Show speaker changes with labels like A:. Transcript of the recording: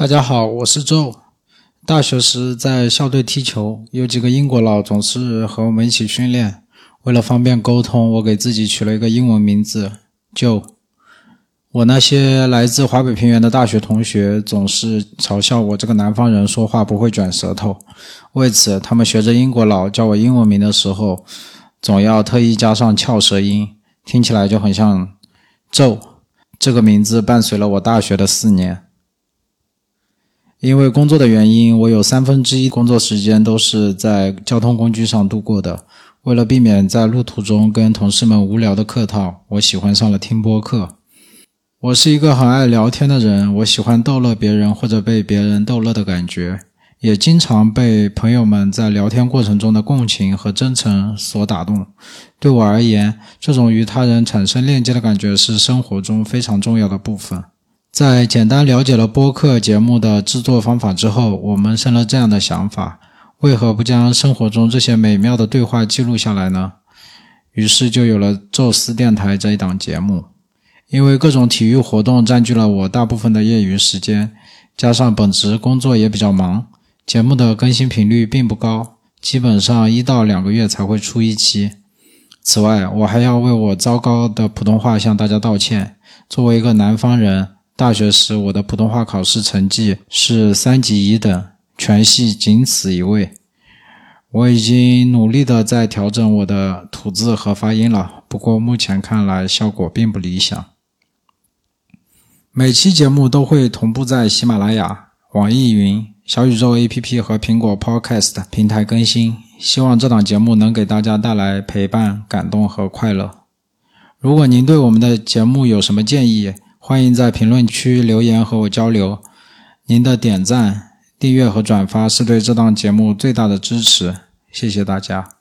A: 大家好，我是周。大学时在校队踢球，有几个英国佬总是和我们一起训练。为了方便沟通，我给自己取了一个英文名字 Joe。我那些来自华北平原的大学同学总是嘲笑我这个南方人说话不会卷舌头，为此他们学着英国佬叫我英文名的时候，总要特意加上翘舌音，听起来就很像 Joe。这个名字伴随了我大学的四年。因为工作的原因，我有三分之一工作时间都是在交通工具上度过的。为了避免在路途中跟同事们无聊的客套，我喜欢上了听播客。我是一个很爱聊天的人，我喜欢逗乐别人或者被别人逗乐的感觉，也经常被朋友们在聊天过程中的共情和真诚所打动。对我而言，这种与他人产生链接的感觉是生活中非常重要的部分。在简单了解了播客节目的制作方法之后，我们生了这样的想法：为何不将生活中这些美妙的对话记录下来呢？于是就有了《宙斯电台》这一档节目。因为各种体育活动占据了我大部分的业余时间，加上本职工作也比较忙，节目的更新频率并不高，基本上一到两个月才会出一期。此外，我还要为我糟糕的普通话向大家道歉。作为一个南方人，大学时，我的普通话考试成绩是三级乙等，全系仅此一位。我已经努力的在调整我的吐字和发音了，不过目前看来效果并不理想。每期节目都会同步在喜马拉雅、网易云、小宇宙 APP 和苹果 Podcast 平台更新，希望这档节目能给大家带来陪伴、感动和快乐。如果您对我们的节目有什么建议，欢迎在评论区留言和我交流，您的点赞、订阅和转发是对这档节目最大的支持，谢谢大家。